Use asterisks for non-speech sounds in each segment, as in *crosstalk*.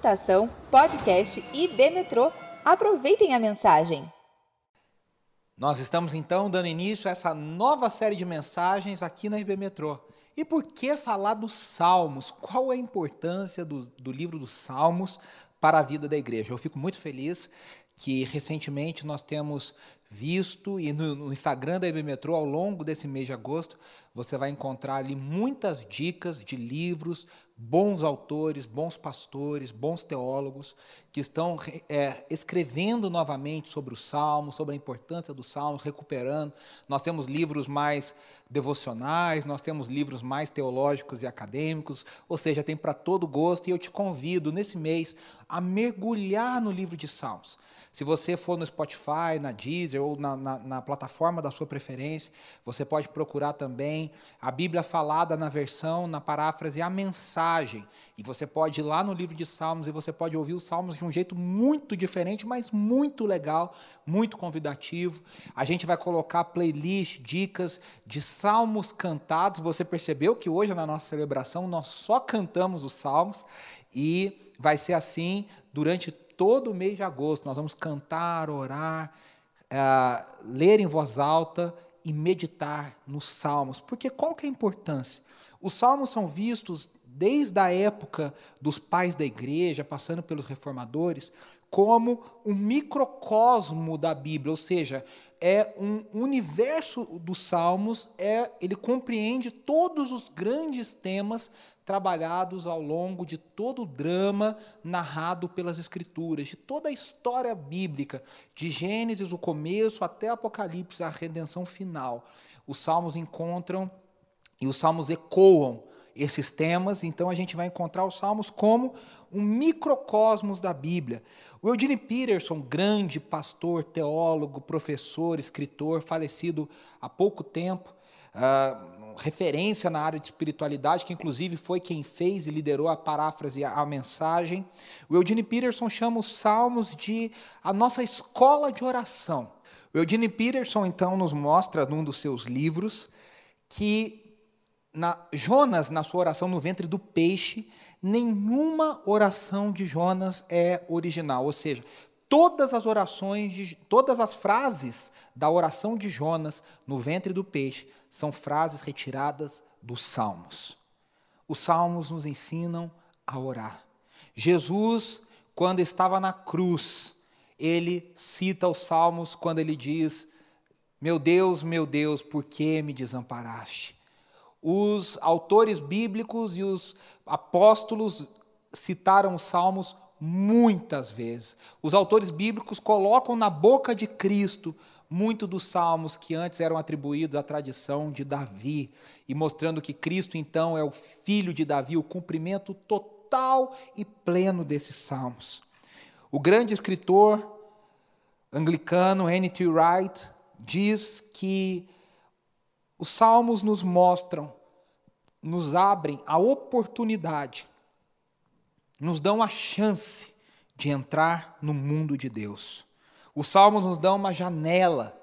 Estação Podcast IB Metrô. Aproveitem a mensagem. Nós estamos então dando início a essa nova série de mensagens aqui na IB Metrô. E por que falar dos Salmos? Qual é a importância do, do livro dos Salmos para a vida da igreja? Eu fico muito feliz que recentemente nós temos visto e no, no Instagram da IB Metrô, ao longo desse mês de agosto, você vai encontrar ali muitas dicas de livros, bons autores, bons pastores, bons teólogos que estão é, escrevendo novamente sobre os salmos, sobre a importância dos salmos, recuperando. Nós temos livros mais devocionais, nós temos livros mais teológicos e acadêmicos, ou seja, tem para todo gosto. E eu te convido nesse mês a mergulhar no livro de salmos. Se você for no Spotify, na Deezer ou na, na, na, plataforma da sua preferência, você pode procurar também a Bíblia falada na versão, na paráfrase, a mensagem. E você pode ir lá no livro de Salmos e você pode ouvir os Salmos de um jeito muito diferente, mas muito legal, muito convidativo. A gente vai colocar playlist, dicas de salmos cantados. Você percebeu que hoje na nossa celebração nós só cantamos os salmos e vai ser assim durante todo o mês de agosto. Nós vamos cantar, orar, é, ler em voz alta e meditar nos salmos. Porque qual que é a importância? Os salmos são vistos desde a época dos pais da igreja, passando pelos reformadores, como um microcosmo da Bíblia, ou seja, é um universo dos salmos, é ele compreende todos os grandes temas trabalhados ao longo de todo o drama narrado pelas Escrituras, de toda a história bíblica, de Gênesis, o começo, até Apocalipse, a redenção final. Os salmos encontram e os salmos ecoam esses temas, então a gente vai encontrar os salmos como um microcosmos da Bíblia. O Eugene Peterson, grande pastor, teólogo, professor, escritor, falecido há pouco tempo, uh, referência na área de espiritualidade, que inclusive foi quem fez e liderou a paráfrase, a mensagem. O Eugene Peterson chama os salmos de a nossa escola de oração. O Eugene Peterson, então, nos mostra num dos seus livros que na, Jonas, na sua oração no ventre do peixe, nenhuma oração de Jonas é original, ou seja, todas as orações, de, todas as frases da oração de Jonas no ventre do peixe são frases retiradas dos Salmos. Os Salmos nos ensinam a orar. Jesus, quando estava na cruz, ele cita os Salmos quando ele diz: Meu Deus, meu Deus, por que me desamparaste? Os autores bíblicos e os apóstolos citaram os Salmos muitas vezes. Os autores bíblicos colocam na boca de Cristo muito dos salmos que antes eram atribuídos à tradição de Davi, e mostrando que Cristo então é o filho de Davi, o cumprimento total e pleno desses salmos. O grande escritor anglicano N.T. Wright diz que os salmos nos mostram, nos abrem a oportunidade, nos dão a chance de entrar no mundo de Deus. Os salmos nos dão uma janela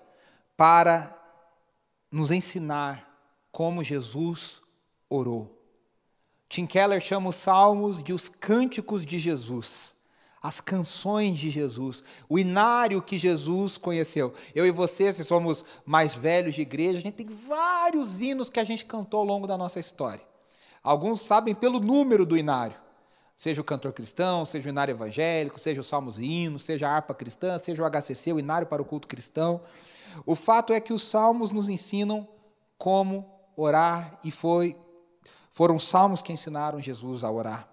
para nos ensinar como Jesus orou. Tim Keller chama os salmos de os cânticos de Jesus, as canções de Jesus, o inário que Jesus conheceu. Eu e você, se somos mais velhos de igreja, a gente tem vários hinos que a gente cantou ao longo da nossa história. Alguns sabem pelo número do inário seja o cantor cristão, seja o inário evangélico, seja os salmos e hinos, seja a harpa cristã, seja o HCC, o inário para o culto cristão. O fato é que os salmos nos ensinam como orar e foi foram os salmos que ensinaram Jesus a orar.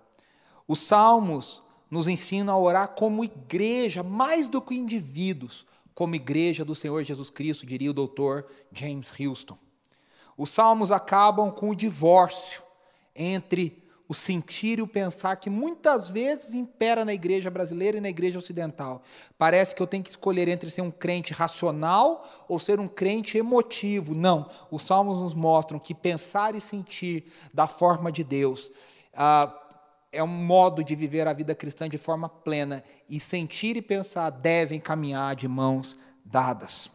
Os salmos nos ensinam a orar como igreja, mais do que indivíduos, como igreja do Senhor Jesus Cristo, diria o doutor James Houston. Os salmos acabam com o divórcio entre o sentir e o pensar que muitas vezes impera na igreja brasileira e na igreja ocidental. Parece que eu tenho que escolher entre ser um crente racional ou ser um crente emotivo. Não, os salmos nos mostram que pensar e sentir da forma de Deus ah, é um modo de viver a vida cristã de forma plena e sentir e pensar devem caminhar de mãos dadas.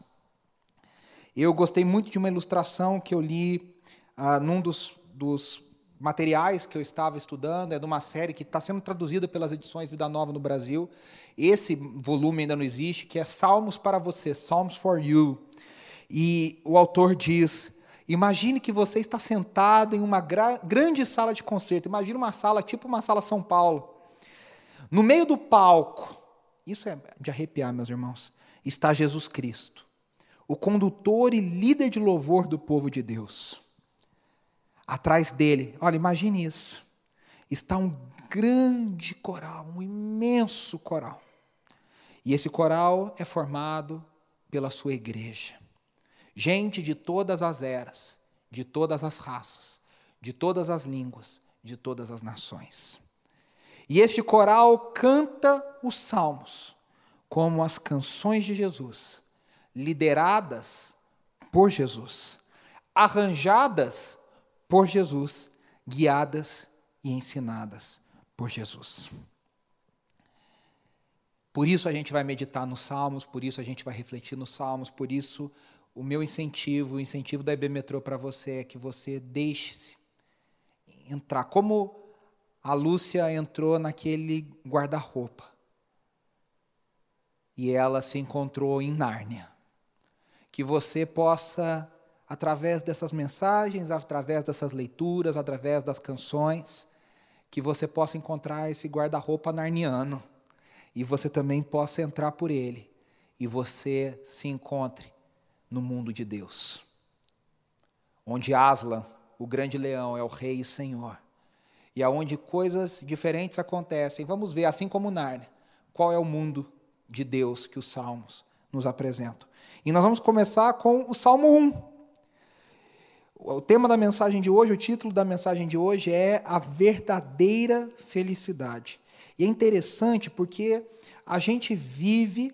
Eu gostei muito de uma ilustração que eu li ah, num dos, dos materiais que eu estava estudando é de uma série que está sendo traduzida pelas edições Vida Nova no Brasil. Esse volume ainda não existe, que é Salmos para você, Psalms for You. E o autor diz: Imagine que você está sentado em uma gra grande sala de concerto. Imagine uma sala tipo uma sala São Paulo. No meio do palco, isso é de arrepiar, meus irmãos, está Jesus Cristo, o condutor e líder de louvor do povo de Deus. Atrás dele, olha, imagine isso. Está um grande coral, um imenso coral. E esse coral é formado pela sua igreja. Gente de todas as eras, de todas as raças, de todas as línguas, de todas as nações. E este coral canta os salmos como as canções de Jesus, lideradas por Jesus, arranjadas por Jesus, guiadas e ensinadas por Jesus. Por isso a gente vai meditar nos Salmos, por isso a gente vai refletir nos Salmos, por isso o meu incentivo, o incentivo da IB Metrô para você é que você deixe-se entrar. Como a Lúcia entrou naquele guarda-roupa e ela se encontrou em Nárnia. Que você possa, através dessas mensagens, através dessas leituras, através das canções, que você possa encontrar esse guarda-roupa narniano e você também possa entrar por ele e você se encontre no mundo de Deus, onde Aslan, o grande leão, é o rei e senhor, e aonde coisas diferentes acontecem. Vamos ver, assim como Nárnia, qual é o mundo de Deus que os salmos nos apresentam. E nós vamos começar com o Salmo 1. O tema da mensagem de hoje, o título da mensagem de hoje é A Verdadeira Felicidade. E é interessante porque a gente vive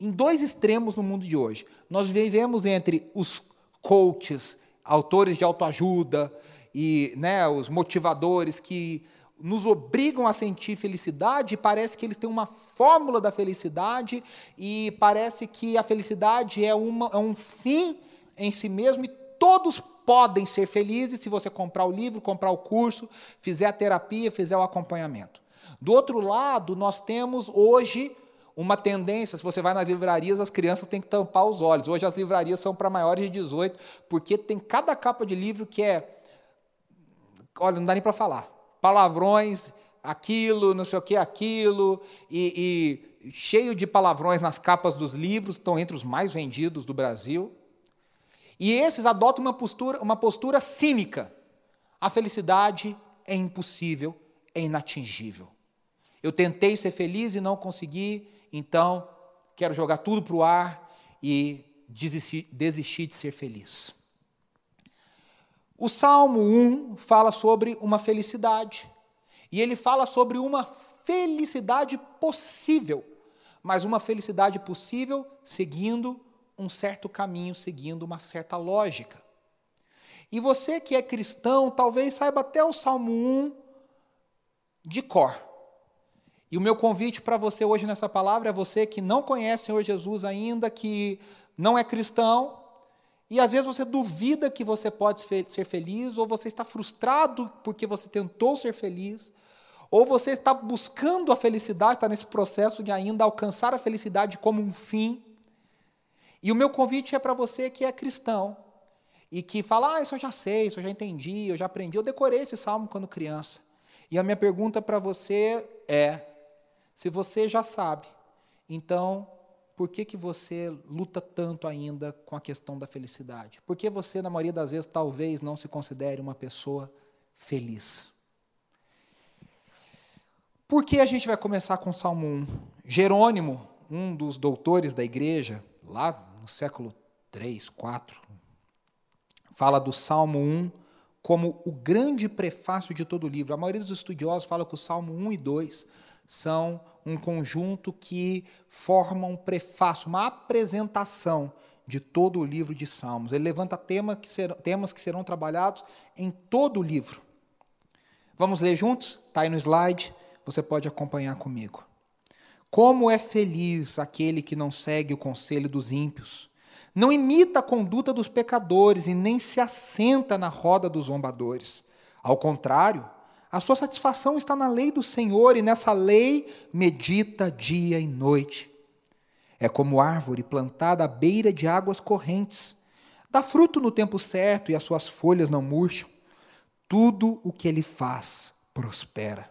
em dois extremos no mundo de hoje. Nós vivemos entre os coaches, autores de autoajuda e né, os motivadores que nos obrigam a sentir felicidade, parece que eles têm uma fórmula da felicidade e parece que a felicidade é, uma, é um fim em si mesmo e todos podem ser felizes se você comprar o livro, comprar o curso, fizer a terapia, fizer o acompanhamento. Do outro lado, nós temos hoje uma tendência, se você vai nas livrarias, as crianças têm que tampar os olhos. Hoje as livrarias são para maiores de 18, porque tem cada capa de livro que é. Olha, não dá nem para falar. Palavrões, aquilo, não sei o que, aquilo, e, e cheio de palavrões nas capas dos livros, estão entre os mais vendidos do Brasil. E esses adotam uma postura, uma postura cínica. A felicidade é impossível, é inatingível. Eu tentei ser feliz e não consegui, então, quero jogar tudo para o ar e desistir, desistir de ser feliz. O Salmo 1 fala sobre uma felicidade. E ele fala sobre uma felicidade possível, mas uma felicidade possível seguindo um certo caminho, seguindo uma certa lógica. E você que é cristão, talvez saiba até o Salmo 1 de cor. E o meu convite para você hoje nessa palavra é você que não conhece o Senhor Jesus ainda, que não é cristão, e às vezes você duvida que você pode ser feliz, ou você está frustrado porque você tentou ser feliz, ou você está buscando a felicidade, está nesse processo de ainda alcançar a felicidade como um fim. E o meu convite é para você que é cristão e que fala: Ah, isso eu já sei, isso eu já entendi, eu já aprendi, eu decorei esse salmo quando criança. E a minha pergunta para você é: se você já sabe, então por que, que você luta tanto ainda com a questão da felicidade? Por que você, na maioria das vezes, talvez não se considere uma pessoa feliz? Por que a gente vai começar com o Salmo 1? Jerônimo, um dos doutores da igreja, lá no século 3, 4, fala do Salmo 1 como o grande prefácio de todo o livro. A maioria dos estudiosos fala que o Salmo 1 e 2 são um conjunto que forma um prefácio, uma apresentação de todo o livro de Salmos. Ele levanta tema que serão, temas que serão trabalhados em todo o livro. Vamos ler juntos? Está aí no slide, você pode acompanhar comigo. Como é feliz aquele que não segue o conselho dos ímpios, não imita a conduta dos pecadores e nem se assenta na roda dos zombadores Ao contrário, a sua satisfação está na lei do Senhor e nessa lei medita dia e noite. É como árvore plantada à beira de águas correntes. Dá fruto no tempo certo e as suas folhas não murcham. Tudo o que ele faz prospera.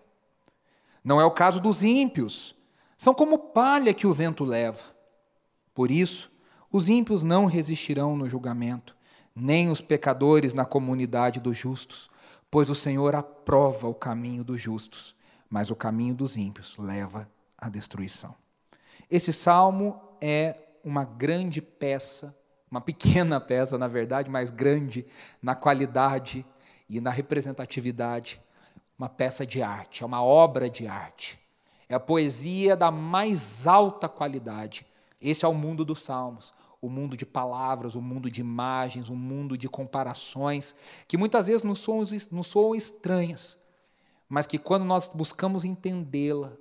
Não é o caso dos ímpios. São como palha que o vento leva. Por isso, os ímpios não resistirão no julgamento, nem os pecadores na comunidade dos justos, pois o Senhor aprova o caminho dos justos, mas o caminho dos ímpios leva à destruição. Esse salmo é uma grande peça, uma pequena peça, na verdade, mas grande na qualidade e na representatividade, uma peça de arte, é uma obra de arte. É a poesia da mais alta qualidade. Esse é o mundo dos salmos o mundo de palavras, o mundo de imagens, o mundo de comparações, que muitas vezes nos soam, nos soam estranhas, mas que quando nós buscamos entendê-la,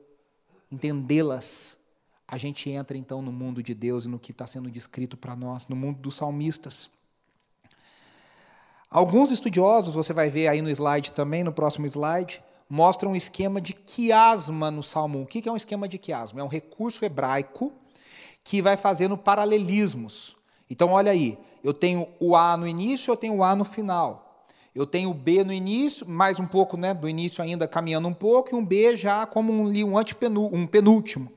entendê-las, a gente entra então no mundo de Deus e no que está sendo descrito para nós, no mundo dos salmistas. Alguns estudiosos, você vai ver aí no slide também, no próximo slide, mostram um esquema de quiasma no Salmo 1. O que é um esquema de quiasma? É um recurso hebraico que vai fazendo paralelismos. Então, olha aí, eu tenho o A no início, eu tenho o A no final. Eu tenho o B no início, mais um pouco né, do início ainda caminhando um pouco, e um B já como um, um, antipenu, um penúltimo.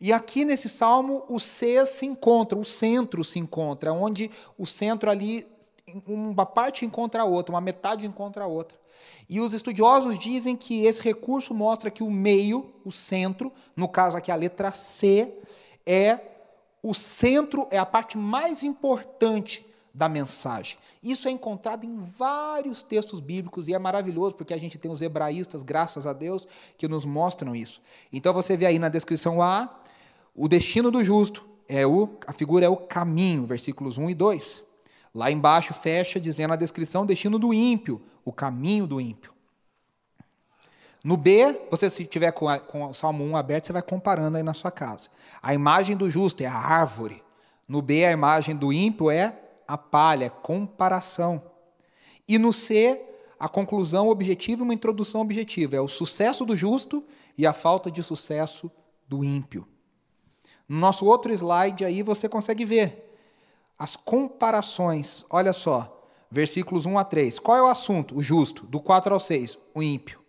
E aqui nesse salmo, o C se encontra, o centro se encontra, onde o centro ali, uma parte encontra a outra, uma metade encontra a outra. E os estudiosos dizem que esse recurso mostra que o meio, o centro, no caso aqui a letra C, é o centro, é a parte mais importante da mensagem. Isso é encontrado em vários textos bíblicos e é maravilhoso porque a gente tem os hebraístas, graças a Deus, que nos mostram isso. Então você vê aí na descrição A, o destino do justo é o a figura é o caminho, versículos 1 e 2. Lá embaixo fecha dizendo a descrição destino do ímpio, o caminho do ímpio. No B, você se tiver com, a, com o Salmo 1 aberto, você vai comparando aí na sua casa. A imagem do justo é a árvore. No B, a imagem do ímpio é a palha, é comparação. E no C, a conclusão objetiva e uma introdução objetiva. É o sucesso do justo e a falta de sucesso do ímpio. No nosso outro slide aí você consegue ver as comparações. Olha só, versículos 1 a 3. Qual é o assunto? O justo. Do 4 ao 6, o ímpio.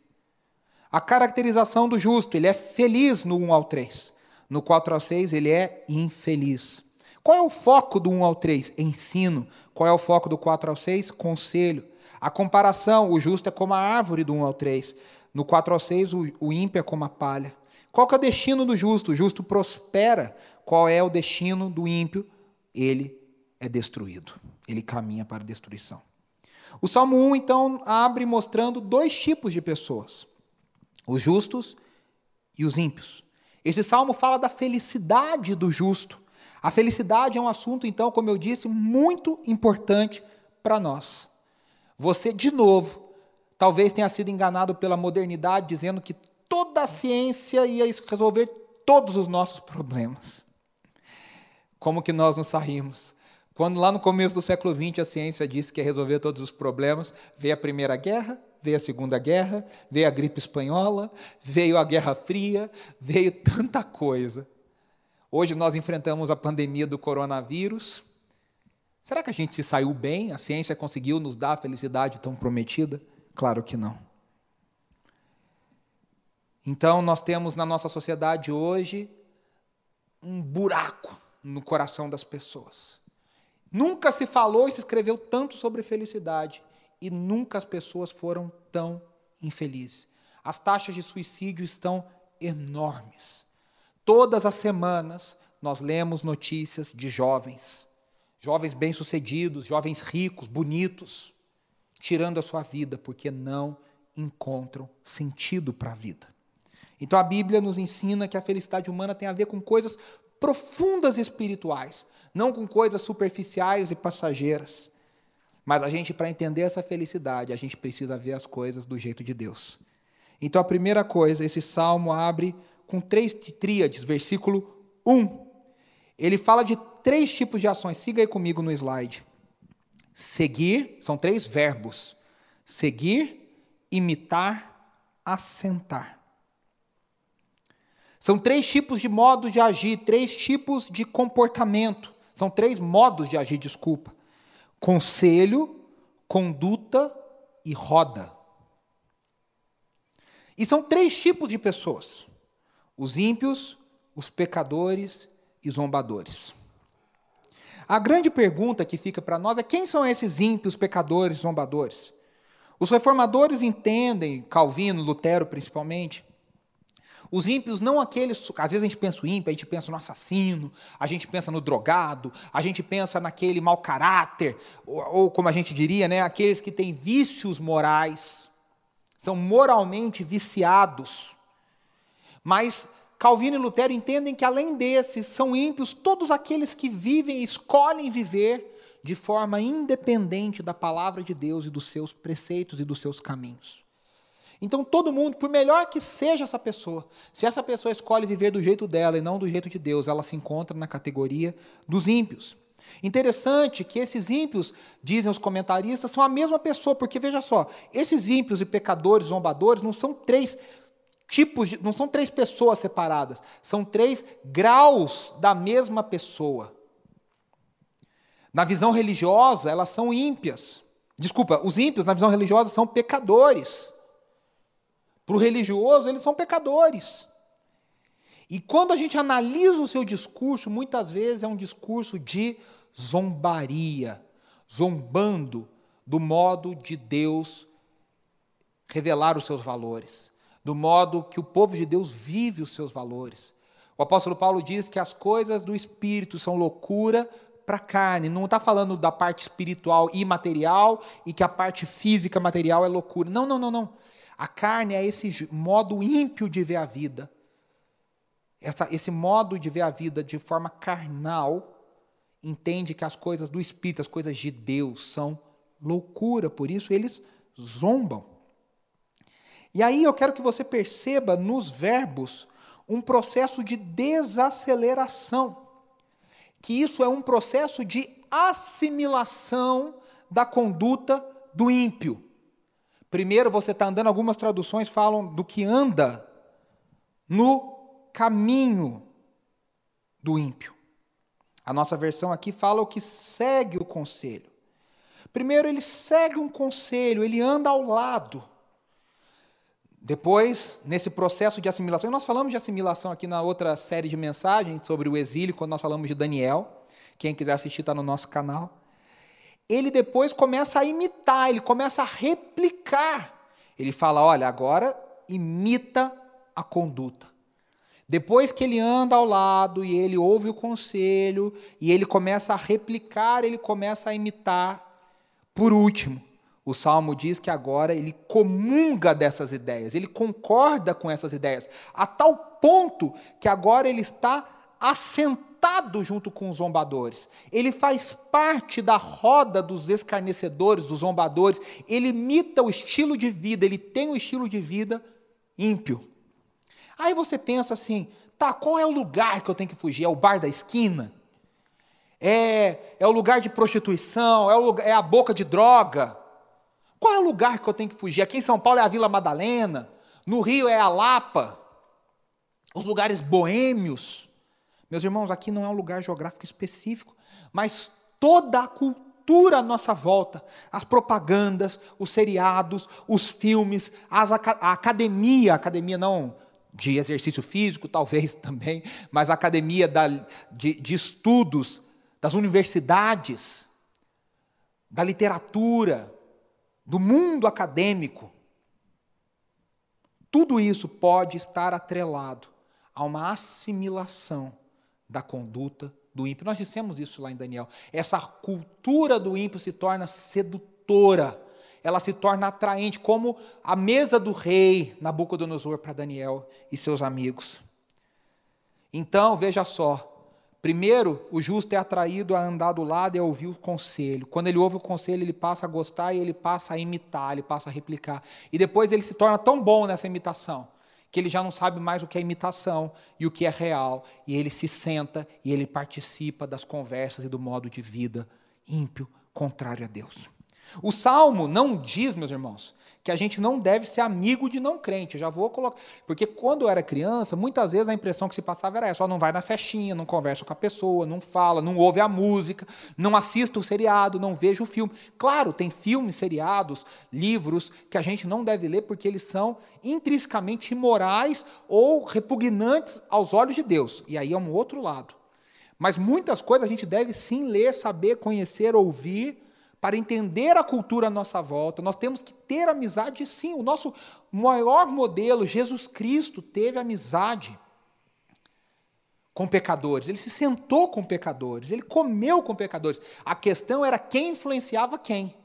A caracterização do justo, ele é feliz no 1 ao 3. No 4 ao 6, ele é infeliz. Qual é o foco do 1 ao 3? Ensino. Qual é o foco do 4 ao 6? Conselho. A comparação, o justo é como a árvore do 1 ao 3. No 4 ao 6, o, o ímpio é como a palha. Qual é o destino do justo? O justo prospera. Qual é o destino do ímpio? Ele é destruído. Ele caminha para a destruição. O Salmo 1, então, abre mostrando dois tipos de pessoas os justos e os ímpios. Esse salmo fala da felicidade do justo. A felicidade é um assunto, então, como eu disse, muito importante para nós. Você, de novo, talvez tenha sido enganado pela modernidade, dizendo que toda a ciência ia resolver todos os nossos problemas. Como que nós nos saímos? Quando lá no começo do século XX a ciência disse que ia resolver todos os problemas, veio a Primeira Guerra, veio a Segunda Guerra, veio a gripe espanhola, veio a Guerra Fria, veio tanta coisa. Hoje nós enfrentamos a pandemia do coronavírus. Será que a gente se saiu bem? A ciência conseguiu nos dar a felicidade tão prometida? Claro que não. Então, nós temos na nossa sociedade hoje um buraco no coração das pessoas. Nunca se falou e se escreveu tanto sobre felicidade e nunca as pessoas foram tão infelizes. As taxas de suicídio estão enormes. Todas as semanas nós lemos notícias de jovens, jovens bem-sucedidos, jovens ricos, bonitos, tirando a sua vida porque não encontram sentido para a vida. Então a Bíblia nos ensina que a felicidade humana tem a ver com coisas profundas espirituais, não com coisas superficiais e passageiras. Mas a gente, para entender essa felicidade, a gente precisa ver as coisas do jeito de Deus. Então, a primeira coisa, esse salmo abre com três tríades, versículo 1. Ele fala de três tipos de ações. Siga aí comigo no slide. Seguir, são três verbos: seguir, imitar, assentar. São três tipos de modos de agir, três tipos de comportamento. São três modos de agir, desculpa: conselho, conduta e roda. E são três tipos de pessoas: os ímpios, os pecadores e zombadores. A grande pergunta que fica para nós é quem são esses ímpios, pecadores, zombadores? Os reformadores entendem, Calvino, Lutero principalmente, os ímpios não aqueles, às vezes a gente pensa o ímpio, a gente pensa no assassino, a gente pensa no drogado, a gente pensa naquele mau caráter, ou, ou como a gente diria, né, aqueles que têm vícios morais, são moralmente viciados. Mas Calvino e Lutero entendem que além desses são ímpios todos aqueles que vivem e escolhem viver de forma independente da palavra de Deus e dos seus preceitos e dos seus caminhos. Então, todo mundo, por melhor que seja essa pessoa, se essa pessoa escolhe viver do jeito dela e não do jeito de Deus, ela se encontra na categoria dos ímpios. Interessante que esses ímpios, dizem os comentaristas, são a mesma pessoa, porque veja só, esses ímpios e pecadores, zombadores, não são três tipos, de, não são três pessoas separadas, são três graus da mesma pessoa. Na visão religiosa, elas são ímpias. Desculpa, os ímpios, na visão religiosa, são pecadores. Para o religioso, eles são pecadores. E quando a gente analisa o seu discurso, muitas vezes é um discurso de zombaria, zombando do modo de Deus revelar os seus valores, do modo que o povo de Deus vive os seus valores. O apóstolo Paulo diz que as coisas do espírito são loucura para a carne. Não está falando da parte espiritual e material e que a parte física material é loucura. Não, não, não, não. A carne é esse modo ímpio de ver a vida. Essa, esse modo de ver a vida de forma carnal entende que as coisas do Espírito, as coisas de Deus, são loucura, por isso eles zombam. E aí eu quero que você perceba nos verbos um processo de desaceleração, que isso é um processo de assimilação da conduta do ímpio. Primeiro você está andando, algumas traduções falam do que anda no caminho do ímpio. A nossa versão aqui fala o que segue o conselho. Primeiro, ele segue um conselho, ele anda ao lado. Depois, nesse processo de assimilação, e nós falamos de assimilação aqui na outra série de mensagens sobre o exílio, quando nós falamos de Daniel. Quem quiser assistir está no nosso canal ele depois começa a imitar, ele começa a replicar. Ele fala: olha, agora imita a conduta. Depois que ele anda ao lado e ele ouve o conselho e ele começa a replicar, ele começa a imitar. Por último, o salmo diz que agora ele comunga dessas ideias, ele concorda com essas ideias, a tal ponto que agora ele está assentado junto com os zombadores. Ele faz parte da roda dos escarnecedores, dos zombadores. Ele imita o estilo de vida, ele tem o um estilo de vida ímpio. Aí você pensa assim: tá, qual é o lugar que eu tenho que fugir? É o bar da esquina? É, é o lugar de prostituição? É, o, é a boca de droga? Qual é o lugar que eu tenho que fugir? Aqui em São Paulo é a Vila Madalena, no Rio é a Lapa, os lugares boêmios. Meus irmãos, aqui não é um lugar geográfico específico, mas toda a cultura à nossa volta, as propagandas, os seriados, os filmes, as, a academia, academia não de exercício físico, talvez *laughs* também, mas a academia da, de, de estudos, das universidades, da literatura, do mundo acadêmico. Tudo isso pode estar atrelado a uma assimilação da conduta do ímpio. Nós dissemos isso lá em Daniel. Essa cultura do ímpio se torna sedutora, ela se torna atraente, como a mesa do rei Nabucodonosor para Daniel e seus amigos. Então, veja só. Primeiro, o justo é atraído a andar do lado e a ouvir o conselho. Quando ele ouve o conselho, ele passa a gostar e ele passa a imitar, ele passa a replicar. E depois ele se torna tão bom nessa imitação que ele já não sabe mais o que é imitação e o que é real, e ele se senta e ele participa das conversas e do modo de vida ímpio, contrário a Deus. O salmo não diz, meus irmãos, que a gente não deve ser amigo de não crente. Já vou colocar. Porque quando eu era criança, muitas vezes a impressão que se passava era essa: só não vai na festinha, não conversa com a pessoa, não fala, não ouve a música, não assista o seriado, não veja o filme. Claro, tem filmes, seriados, livros que a gente não deve ler porque eles são intrinsecamente imorais ou repugnantes aos olhos de Deus. E aí é um outro lado. Mas muitas coisas a gente deve sim ler, saber, conhecer, ouvir para entender a cultura à nossa volta, nós temos que ter amizade sim. O nosso maior modelo, Jesus Cristo, teve amizade com pecadores. Ele se sentou com pecadores, ele comeu com pecadores. A questão era quem influenciava quem.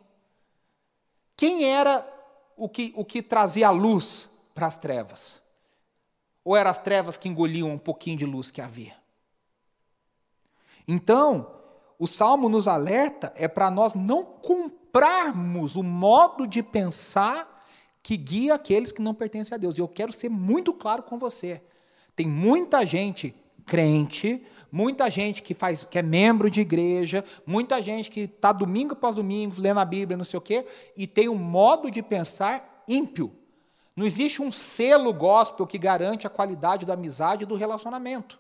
Quem era o que, o que trazia a luz para as trevas? Ou eram as trevas que engoliam um pouquinho de luz que havia? Então, o salmo nos alerta é para nós não comprarmos o modo de pensar que guia aqueles que não pertencem a Deus. E eu quero ser muito claro com você. Tem muita gente crente, muita gente que faz, que é membro de igreja, muita gente que está domingo após domingo lendo a Bíblia, não sei o quê, e tem um modo de pensar ímpio. Não existe um selo gospel que garante a qualidade da amizade e do relacionamento.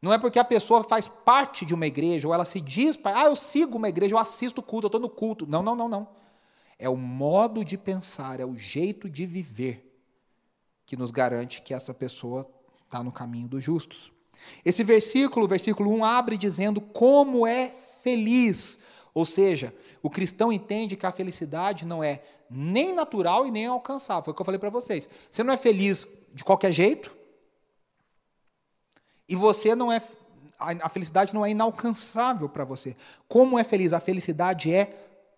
Não é porque a pessoa faz parte de uma igreja, ou ela se diz, ah, eu sigo uma igreja, eu assisto o culto, eu estou no culto. Não, não, não, não. É o modo de pensar, é o jeito de viver que nos garante que essa pessoa está no caminho dos justos. Esse versículo, versículo 1, abre dizendo como é feliz. Ou seja, o cristão entende que a felicidade não é nem natural e nem alcançável. Foi o que eu falei para vocês. Você não é feliz de qualquer jeito, e você não é. A felicidade não é inalcançável para você. Como é feliz? A felicidade é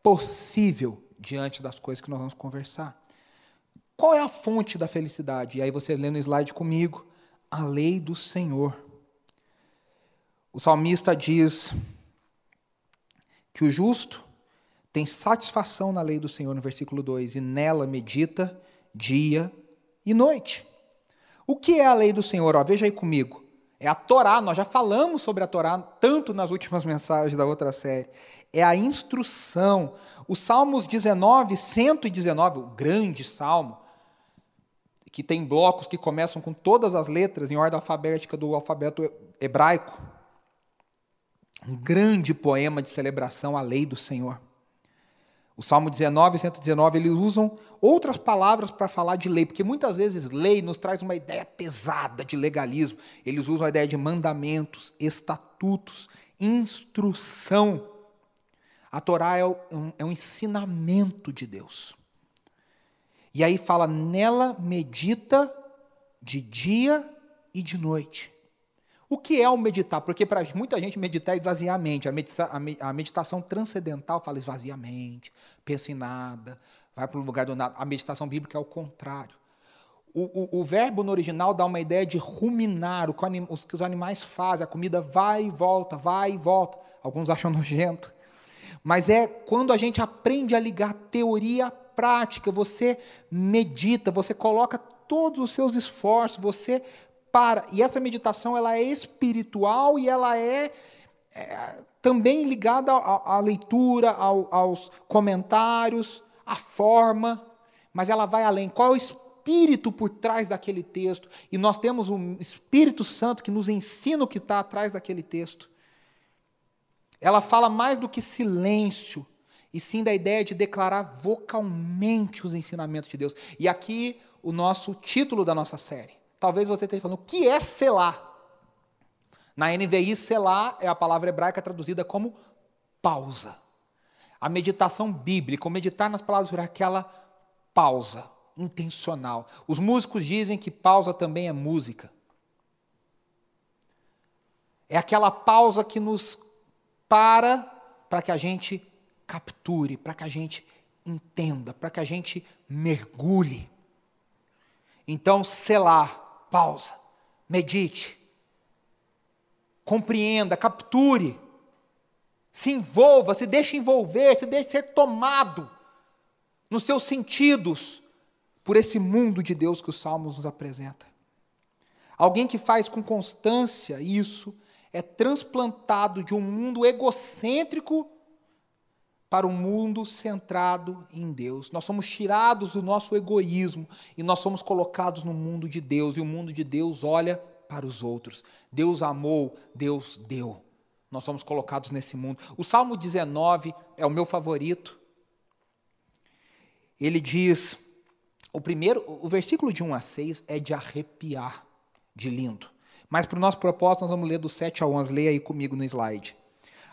possível diante das coisas que nós vamos conversar. Qual é a fonte da felicidade? E aí você lê no slide comigo, a lei do Senhor. O salmista diz que o justo tem satisfação na lei do Senhor, no versículo 2, e nela medita dia e noite. O que é a lei do Senhor? Ó, veja aí comigo. É a Torá, nós já falamos sobre a Torá, tanto nas últimas *laughs* mensagens da outra série. É a instrução. O Salmos 19, 119, o grande salmo, que tem blocos que começam com todas as letras em ordem alfabética do alfabeto hebraico. Um grande poema de celebração à lei do Senhor. O Salmo 19 e 119, eles usam outras palavras para falar de lei, porque muitas vezes lei nos traz uma ideia pesada de legalismo. Eles usam a ideia de mandamentos, estatutos, instrução. A Torá é um, é um ensinamento de Deus. E aí fala, nela medita de dia e de noite. O que é o meditar? Porque para muita gente meditar é esvaziar a mente. A, medita a meditação transcendental fala esvaziar a mente, pensa em nada, vai para o lugar do nada. A meditação bíblica é o contrário. O, o, o, verbo no original dá uma ideia de ruminar, o que, os, que os animais fazem. A comida vai e volta, vai e volta. Alguns acham nojento. Mas é quando a gente aprende a ligar teoria à prática, você medita, você coloca todos os seus esforços, você para. E essa meditação ela é espiritual e ela é, é também ligada à, leitura, ao, aos comentários, à forma, mas ela vai além. Qual é o espírito por trás daquele texto? E nós temos um Espírito Santo que nos ensina o que está atrás daquele texto. Ela fala mais do que silêncio, e sim da ideia de declarar vocalmente os ensinamentos de Deus. E aqui o nosso título da nossa série. Talvez você esteja falando, o que é selar? Na NVI, selar é a palavra hebraica traduzida como pausa. A meditação bíblica, o meditar nas palavras é aquela pausa intencional. Os músicos dizem que pausa também é música. É aquela pausa que nos para para que a gente capture, para que a gente entenda, para que a gente mergulhe. Então, selar pausa, medite, compreenda, capture, se envolva, se deixe envolver, se deixe ser tomado nos seus sentidos por esse mundo de Deus que os Salmos nos apresenta. Alguém que faz com constância isso é transplantado de um mundo egocêntrico para um mundo centrado em Deus. Nós somos tirados do nosso egoísmo e nós somos colocados no mundo de Deus, e o mundo de Deus olha para os outros. Deus amou, Deus deu. Nós somos colocados nesse mundo. O Salmo 19 é o meu favorito. Ele diz: o primeiro, o versículo de 1 a 6 é de arrepiar, de lindo. Mas para o nosso propósito, nós vamos ler do 7 ao 11. Leia aí comigo no slide.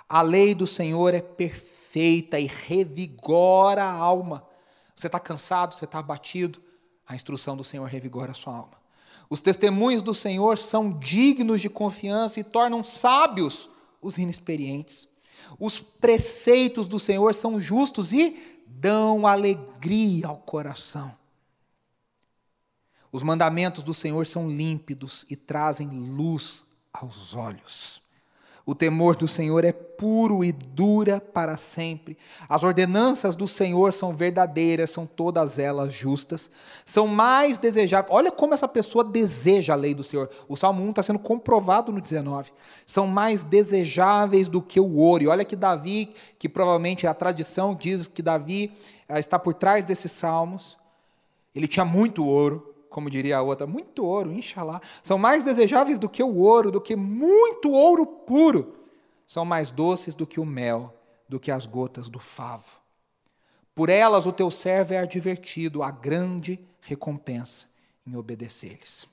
A lei do Senhor é perfeita e revigora a alma. Você está cansado, você está abatido, a instrução do Senhor revigora a sua alma. Os testemunhos do Senhor são dignos de confiança e tornam sábios os inexperientes. Os preceitos do Senhor são justos e dão alegria ao coração. Os mandamentos do Senhor são límpidos e trazem luz aos olhos. O temor do Senhor é puro e dura para sempre. As ordenanças do Senhor são verdadeiras, são todas elas justas. São mais desejáveis. Olha como essa pessoa deseja a lei do Senhor. O Salmo 1 está sendo comprovado no 19. São mais desejáveis do que o ouro. E olha que Davi, que provavelmente a tradição diz que Davi eh, está por trás desses salmos. Ele tinha muito ouro como diria a outra, muito ouro, inshallah, são mais desejáveis do que o ouro, do que muito ouro puro, são mais doces do que o mel, do que as gotas do favo. Por elas o teu servo é advertido, a grande recompensa em obedecer-lhes.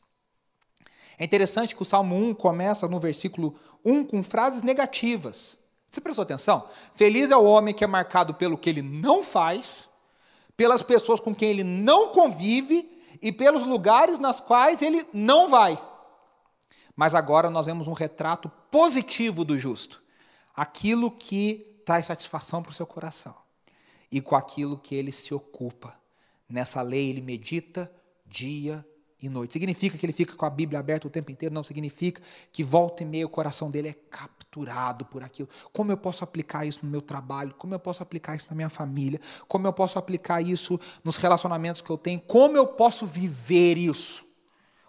É interessante que o Salmo 1 começa no versículo 1 com frases negativas. Você prestou atenção? Feliz é o homem que é marcado pelo que ele não faz, pelas pessoas com quem ele não convive e pelos lugares nas quais ele não vai. Mas agora nós vemos um retrato positivo do justo. Aquilo que traz satisfação para o seu coração. E com aquilo que ele se ocupa. Nessa lei ele medita dia e noite. Significa que ele fica com a Bíblia aberta o tempo inteiro? Não significa que volta e meia o coração dele é capturado por aquilo. Como eu posso aplicar isso no meu trabalho? Como eu posso aplicar isso na minha família? Como eu posso aplicar isso nos relacionamentos que eu tenho? Como eu posso viver isso?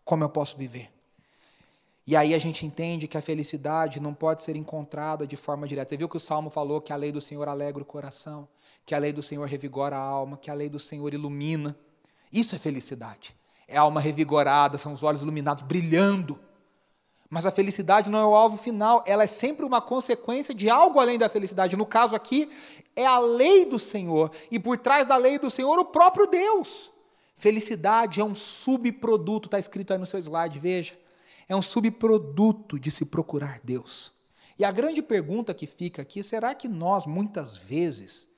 Como eu posso viver? E aí a gente entende que a felicidade não pode ser encontrada de forma direta. Você viu que o Salmo falou que a lei do Senhor alegra o coração, que a lei do Senhor revigora a alma, que a lei do Senhor ilumina. Isso é felicidade é alma revigorada, são os olhos iluminados, brilhando. Mas a felicidade não é o alvo final, ela é sempre uma consequência de algo além da felicidade. No caso aqui, é a lei do Senhor, e por trás da lei do Senhor, o próprio Deus. Felicidade é um subproduto, está escrito aí no seu slide, veja. É um subproduto de se procurar Deus. E a grande pergunta que fica aqui: será que nós, muitas vezes,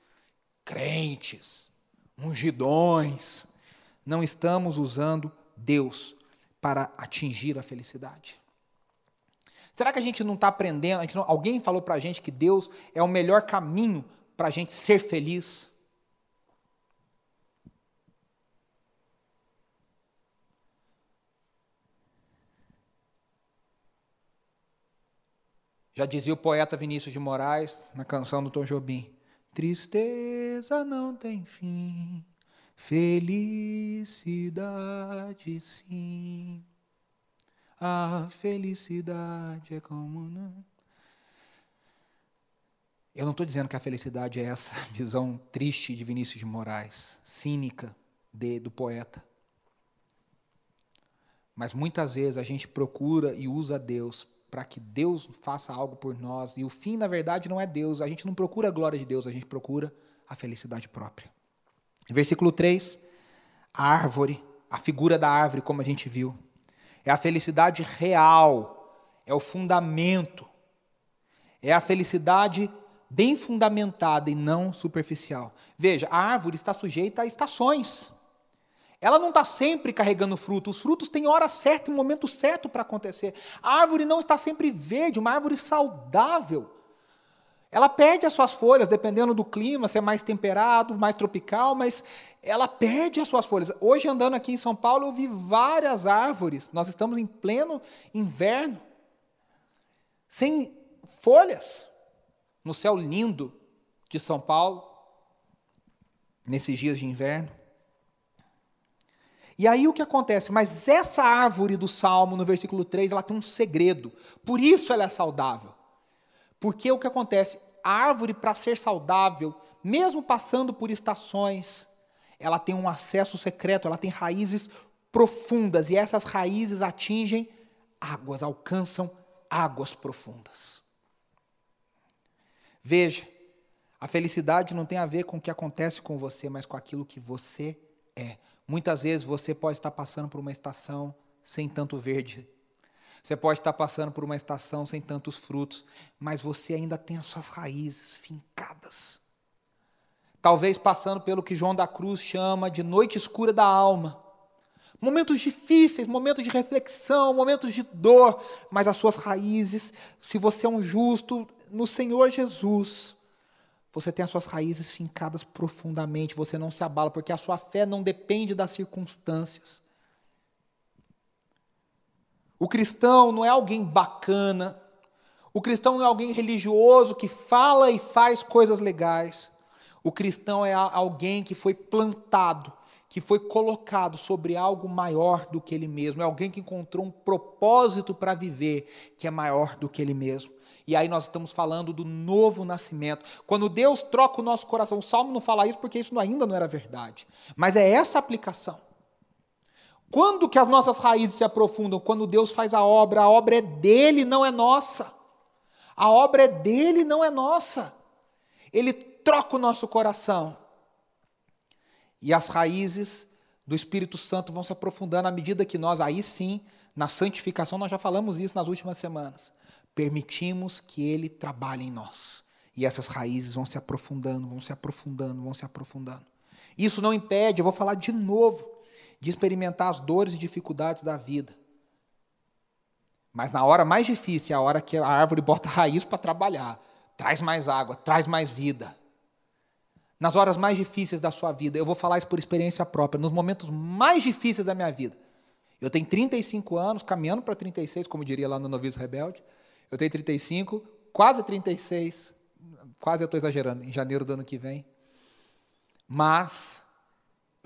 crentes, ungidões, não estamos usando Deus para atingir a felicidade? Será que a gente não está aprendendo? Não, alguém falou para a gente que Deus é o melhor caminho para a gente ser feliz? Já dizia o poeta Vinícius de Moraes na canção do Tom Jobim: Tristeza não tem fim, Felicidade, sim. A felicidade é como. Não... Eu não estou dizendo que a felicidade é essa *laughs* visão triste de Vinícius de Moraes, cínica de, do poeta. Mas muitas vezes a gente procura e usa Deus para que Deus faça algo por nós. E o fim, na verdade, não é Deus. A gente não procura a glória de Deus, a gente procura a felicidade própria. Versículo 3, a árvore, a figura da árvore, como a gente viu, é a felicidade real, é o fundamento, é a felicidade bem fundamentada e não superficial. Veja, a árvore está sujeita a estações. Ela não está sempre carregando fruto. Os frutos têm hora certa e momento certo para acontecer. A árvore não está sempre verde, uma árvore saudável. Ela perde as suas folhas, dependendo do clima, se é mais temperado, mais tropical, mas ela perde as suas folhas. Hoje, andando aqui em São Paulo, eu vi várias árvores. Nós estamos em pleno inverno, sem folhas, no céu lindo de São Paulo, nesses dias de inverno. E aí o que acontece? Mas essa árvore do Salmo, no versículo 3, ela tem um segredo. Por isso ela é saudável. Porque o que acontece? A árvore, para ser saudável, mesmo passando por estações, ela tem um acesso secreto, ela tem raízes profundas e essas raízes atingem águas, alcançam águas profundas. Veja, a felicidade não tem a ver com o que acontece com você, mas com aquilo que você é. Muitas vezes você pode estar passando por uma estação sem tanto verde. Você pode estar passando por uma estação sem tantos frutos, mas você ainda tem as suas raízes fincadas. Talvez passando pelo que João da Cruz chama de noite escura da alma. Momentos difíceis, momentos de reflexão, momentos de dor, mas as suas raízes, se você é um justo no Senhor Jesus, você tem as suas raízes fincadas profundamente, você não se abala, porque a sua fé não depende das circunstâncias. O cristão não é alguém bacana, o cristão não é alguém religioso que fala e faz coisas legais. O cristão é alguém que foi plantado que foi colocado sobre algo maior do que ele mesmo, é alguém que encontrou um propósito para viver que é maior do que ele mesmo. E aí nós estamos falando do novo nascimento. Quando Deus troca o nosso coração, o Salmo não fala isso porque isso ainda não era verdade, mas é essa aplicação. Quando que as nossas raízes se aprofundam? Quando Deus faz a obra, a obra é dele, não é nossa. A obra é dele, não é nossa. Ele troca o nosso coração. E as raízes do Espírito Santo vão se aprofundando à medida que nós, aí sim, na santificação, nós já falamos isso nas últimas semanas, permitimos que Ele trabalhe em nós. E essas raízes vão se aprofundando, vão se aprofundando, vão se aprofundando. Isso não impede, eu vou falar de novo, de experimentar as dores e dificuldades da vida. Mas na hora mais difícil, é a hora que a árvore bota *laughs* raiz para trabalhar, traz mais água, traz mais vida nas horas mais difíceis da sua vida. Eu vou falar isso por experiência própria, nos momentos mais difíceis da minha vida. Eu tenho 35 anos, caminhando para 36, como diria lá no Noviço Rebelde. Eu tenho 35, quase 36, quase eu estou exagerando, em janeiro do ano que vem. Mas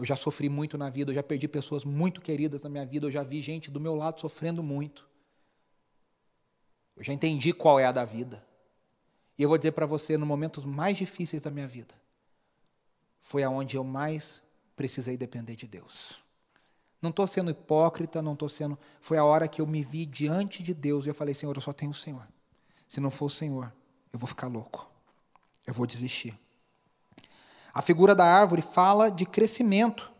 eu já sofri muito na vida, eu já perdi pessoas muito queridas na minha vida, eu já vi gente do meu lado sofrendo muito. Eu já entendi qual é a da vida. E eu vou dizer para você, nos momentos mais difíceis da minha vida, foi aonde eu mais precisei depender de Deus. Não estou sendo hipócrita, não estou sendo. Foi a hora que eu me vi diante de Deus e eu falei: Senhor, eu só tenho o Senhor. Se não for o Senhor, eu vou ficar louco. Eu vou desistir. A figura da árvore fala de crescimento,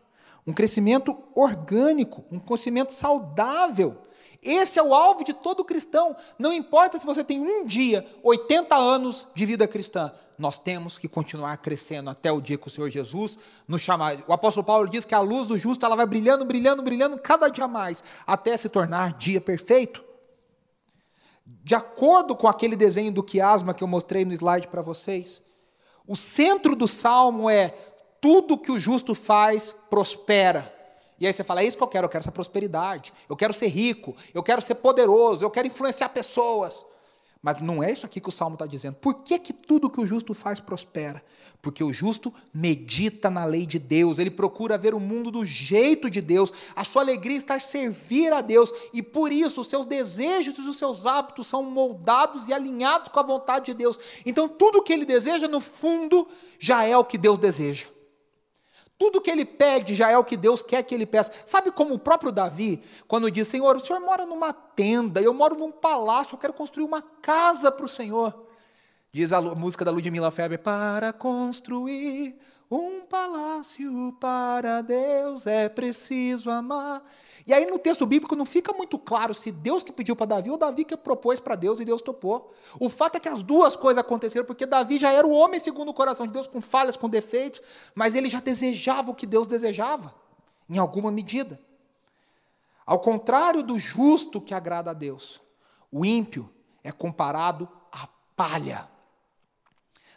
um crescimento orgânico, um crescimento saudável. Esse é o alvo de todo cristão. Não importa se você tem um dia, 80 anos de vida cristã, nós temos que continuar crescendo até o dia que o Senhor Jesus nos chamar. O apóstolo Paulo diz que a luz do justo ela vai brilhando, brilhando, brilhando cada dia mais, até se tornar dia perfeito. De acordo com aquele desenho do quiasma que eu mostrei no slide para vocês, o centro do salmo é tudo que o justo faz prospera. E aí você fala, é isso que eu quero, eu quero essa prosperidade, eu quero ser rico, eu quero ser poderoso, eu quero influenciar pessoas. Mas não é isso aqui que o Salmo está dizendo. Por que, que tudo que o justo faz prospera? Porque o justo medita na lei de Deus, ele procura ver o mundo do jeito de Deus, a sua alegria está servir a Deus, e por isso os seus desejos e os seus hábitos são moldados e alinhados com a vontade de Deus. Então tudo que ele deseja, no fundo, já é o que Deus deseja. Tudo que ele pede já é o que Deus quer que ele peça. Sabe como o próprio Davi, quando diz: Senhor, o senhor mora numa tenda, eu moro num palácio, eu quero construir uma casa para o Senhor. Diz a música da Ludmilla Feber: Para construir um palácio para Deus é preciso amar. E aí no texto bíblico não fica muito claro se Deus que pediu para Davi ou Davi que propôs para Deus e Deus topou. O fato é que as duas coisas aconteceram porque Davi já era o homem segundo o coração de Deus, com falhas, com defeitos, mas ele já desejava o que Deus desejava, em alguma medida. Ao contrário do justo que agrada a Deus, o ímpio é comparado à palha,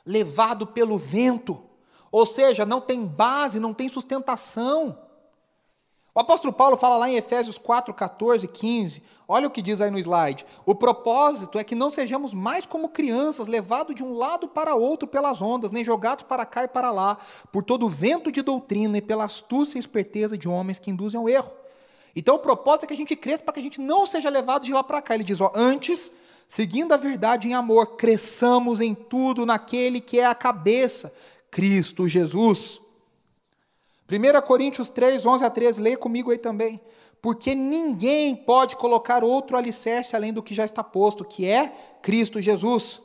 levado pelo vento, ou seja, não tem base, não tem sustentação. O apóstolo Paulo fala lá em Efésios 4, 14, 15. Olha o que diz aí no slide. O propósito é que não sejamos mais como crianças, levados de um lado para outro pelas ondas, nem jogados para cá e para lá, por todo o vento de doutrina e pela astúcia e esperteza de homens que induzem ao erro. Então o propósito é que a gente cresça para que a gente não seja levado de lá para cá. Ele diz: ó, antes, seguindo a verdade em amor, cresçamos em tudo naquele que é a cabeça Cristo Jesus. 1 Coríntios 3, 11 a 13, leia comigo aí também. Porque ninguém pode colocar outro alicerce além do que já está posto, que é Cristo Jesus.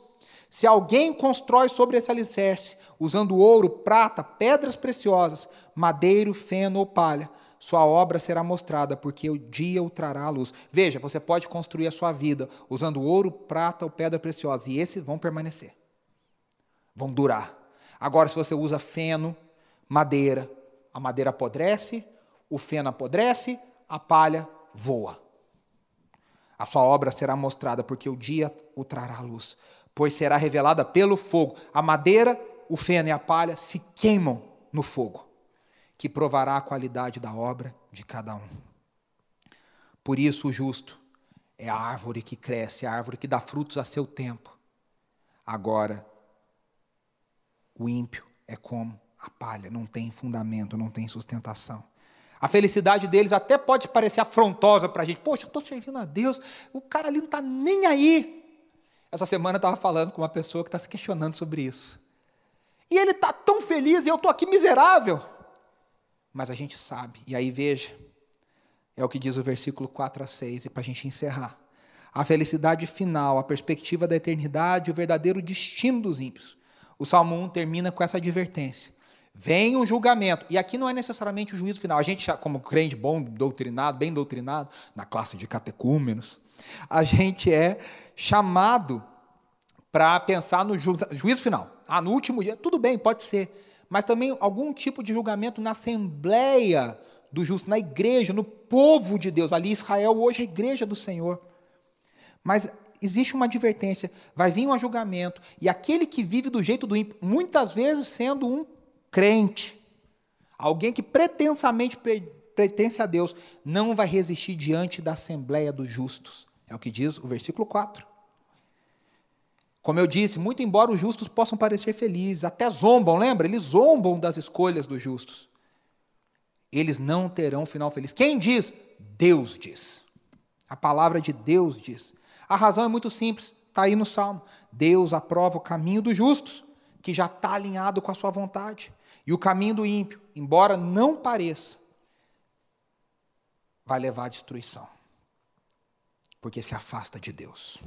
Se alguém constrói sobre esse alicerce, usando ouro, prata, pedras preciosas, madeiro, feno ou palha, sua obra será mostrada, porque o dia o trará à luz. Veja, você pode construir a sua vida usando ouro, prata ou pedra preciosa, e esses vão permanecer. Vão durar. Agora, se você usa feno, madeira, a madeira apodrece, o feno apodrece, a palha voa. A sua obra será mostrada, porque o dia o trará à luz pois será revelada pelo fogo. A madeira, o feno e a palha se queimam no fogo, que provará a qualidade da obra de cada um. Por isso, o justo é a árvore que cresce, a árvore que dá frutos a seu tempo. Agora, o ímpio é como a palha, não tem fundamento, não tem sustentação. A felicidade deles até pode parecer afrontosa para a gente. Poxa, eu estou servindo a Deus, o cara ali não está nem aí. Essa semana eu estava falando com uma pessoa que está se questionando sobre isso. E ele está tão feliz e eu estou aqui miserável. Mas a gente sabe, e aí veja, é o que diz o versículo 4 a 6, e para a gente encerrar. A felicidade final, a perspectiva da eternidade, o verdadeiro destino dos ímpios. O Salmo 1 termina com essa advertência. Vem um julgamento, e aqui não é necessariamente o juízo final. A gente, como crente bom, doutrinado, bem doutrinado, na classe de catecúmenos, a gente é chamado para pensar no ju juízo final. Ah, no último dia, tudo bem, pode ser. Mas também algum tipo de julgamento na assembleia do justo, na igreja, no povo de Deus. Ali, Israel hoje é a igreja do Senhor. Mas existe uma advertência: vai vir um julgamento, e aquele que vive do jeito do ímpio, muitas vezes sendo um crente, alguém que pretensamente pertence a Deus, não vai resistir diante da assembleia dos justos. É o que diz o versículo 4. Como eu disse, muito embora os justos possam parecer felizes, até zombam, lembra? Eles zombam das escolhas dos justos. Eles não terão final feliz. Quem diz? Deus diz. A palavra de Deus diz. A razão é muito simples, está aí no Salmo. Deus aprova o caminho dos justos, que já está alinhado com a sua vontade. E o caminho do ímpio, embora não pareça, vai levar à destruição porque se afasta de Deus.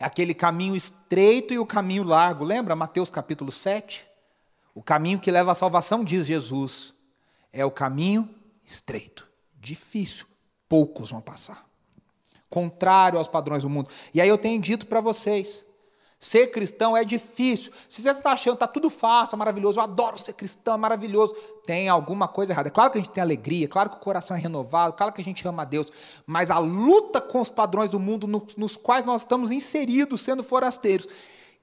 É aquele caminho estreito e o caminho largo. Lembra Mateus capítulo 7? O caminho que leva à salvação, diz Jesus, é o caminho estreito, difícil, poucos vão passar. Contrário aos padrões do mundo. E aí eu tenho dito para vocês, Ser cristão é difícil. Se você está achando que está tudo fácil, maravilhoso, eu adoro ser cristão, é maravilhoso, tem alguma coisa errada. É claro que a gente tem alegria, é claro que o coração é renovado, é claro que a gente ama a Deus, mas a luta com os padrões do mundo nos, nos quais nós estamos inseridos, sendo forasteiros,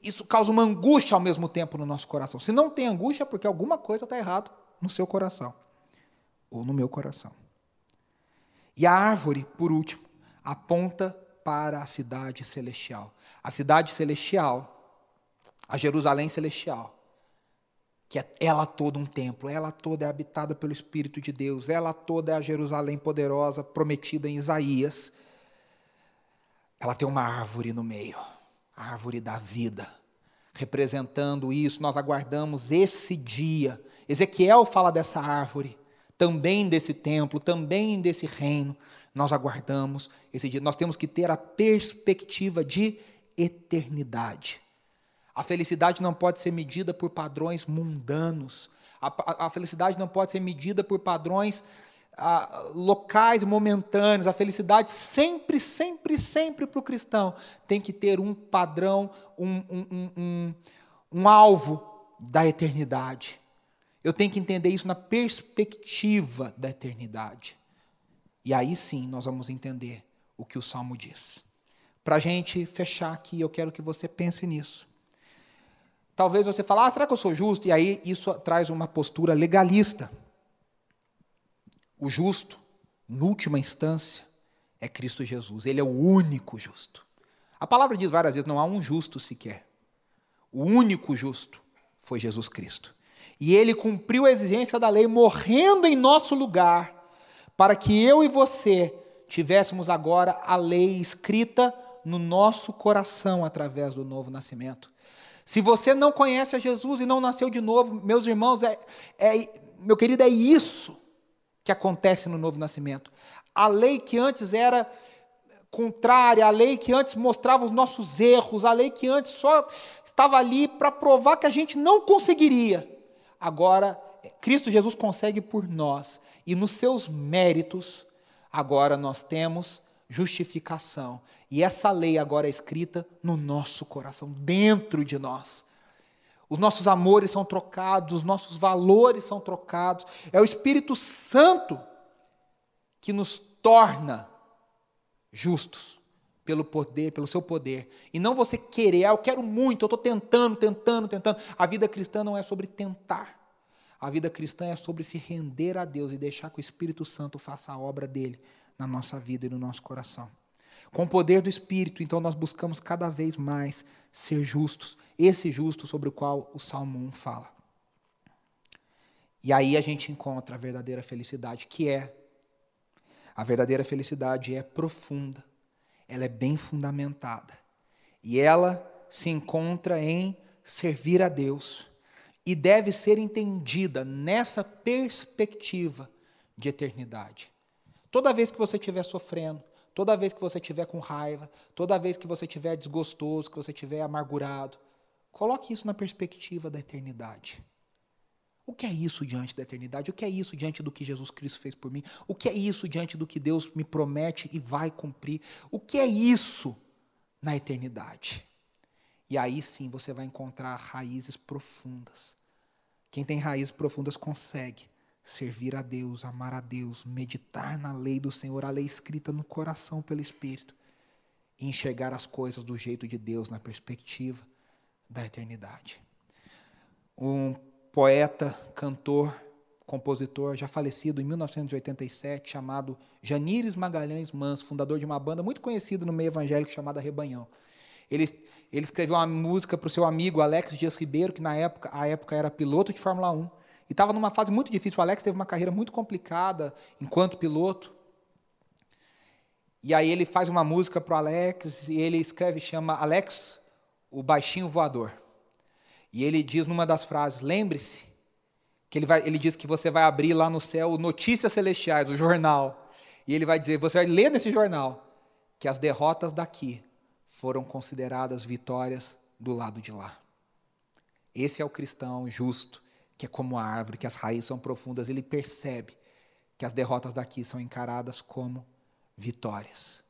isso causa uma angústia ao mesmo tempo no nosso coração. Se não tem angústia, é porque alguma coisa está errado no seu coração ou no meu coração. E a árvore, por último, aponta para a cidade celestial a cidade celestial, a Jerusalém celestial, que é ela toda um templo, ela toda é habitada pelo Espírito de Deus, ela toda é a Jerusalém poderosa prometida em Isaías. Ela tem uma árvore no meio, a árvore da vida, representando isso. Nós aguardamos esse dia. Ezequiel fala dessa árvore, também desse templo, também desse reino. Nós aguardamos esse dia. Nós temos que ter a perspectiva de eternidade. A felicidade não pode ser medida por padrões mundanos. A, a, a felicidade não pode ser medida por padrões ah, locais, momentâneos. A felicidade sempre, sempre, sempre para o cristão tem que ter um padrão, um, um, um, um alvo da eternidade. Eu tenho que entender isso na perspectiva da eternidade. E aí sim nós vamos entender o que o Salmo diz. Para a gente fechar aqui, eu quero que você pense nisso. Talvez você fale, ah, será que eu sou justo? E aí isso traz uma postura legalista. O justo, em última instância, é Cristo Jesus. Ele é o único justo. A palavra diz várias vezes: não há um justo sequer. O único justo foi Jesus Cristo. E ele cumpriu a exigência da lei, morrendo em nosso lugar, para que eu e você tivéssemos agora a lei escrita no nosso coração através do novo nascimento. Se você não conhece a Jesus e não nasceu de novo, meus irmãos, é, é, meu querido, é isso que acontece no novo nascimento. A lei que antes era contrária, a lei que antes mostrava os nossos erros, a lei que antes só estava ali para provar que a gente não conseguiria. Agora, Cristo Jesus consegue por nós, e nos seus méritos, agora nós temos justificação. E essa lei agora é escrita no nosso coração, dentro de nós. Os nossos amores são trocados, os nossos valores são trocados. É o Espírito Santo que nos torna justos pelo poder, pelo seu poder. E não você querer, ah, eu quero muito, eu estou tentando, tentando, tentando. A vida cristã não é sobre tentar. A vida cristã é sobre se render a Deus e deixar que o Espírito Santo faça a obra dele na nossa vida e no nosso coração. Com o poder do Espírito, então, nós buscamos cada vez mais ser justos, esse justo sobre o qual o Salmo 1 fala. E aí a gente encontra a verdadeira felicidade, que é a verdadeira felicidade é profunda, ela é bem fundamentada. E ela se encontra em servir a Deus e deve ser entendida nessa perspectiva de eternidade. Toda vez que você estiver sofrendo, toda vez que você estiver com raiva, toda vez que você estiver desgostoso, que você estiver amargurado, coloque isso na perspectiva da eternidade. O que é isso diante da eternidade? O que é isso diante do que Jesus Cristo fez por mim? O que é isso diante do que Deus me promete e vai cumprir? O que é isso na eternidade? E aí sim você vai encontrar raízes profundas. Quem tem raízes profundas consegue servir a Deus, amar a Deus, meditar na lei do Senhor, a lei escrita no coração pelo Espírito, e enxergar as coisas do jeito de Deus na perspectiva da eternidade. Um poeta, cantor, compositor, já falecido em 1987, chamado Janires Magalhães Mans, fundador de uma banda muito conhecida no meio evangélico chamada Rebanhão. Ele, ele escreveu uma música para o seu amigo Alex Dias Ribeiro, que na época, a época era piloto de Fórmula 1, e estava numa fase muito difícil. O Alex teve uma carreira muito complicada enquanto piloto. E aí ele faz uma música para o Alex e ele escreve, chama Alex, o baixinho voador. E ele diz numa das frases: lembre-se, que ele, vai, ele diz que você vai abrir lá no céu Notícias Celestiais, o jornal. E ele vai dizer: você vai ler nesse jornal que as derrotas daqui foram consideradas vitórias do lado de lá. Esse é o cristão justo, que é como a árvore, que as raízes são profundas. Ele percebe que as derrotas daqui são encaradas como vitórias.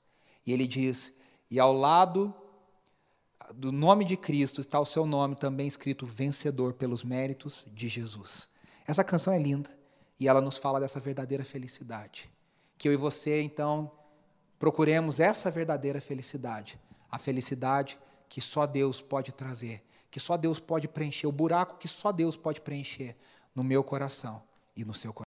E ele diz: e ao lado do nome de Cristo está o seu nome também escrito vencedor pelos méritos de Jesus. Essa canção é linda e ela nos fala dessa verdadeira felicidade. Que eu e você, então, procuremos essa verdadeira felicidade, a felicidade que só Deus pode trazer, que só Deus pode preencher, o buraco que só Deus pode preencher no meu coração e no seu coração.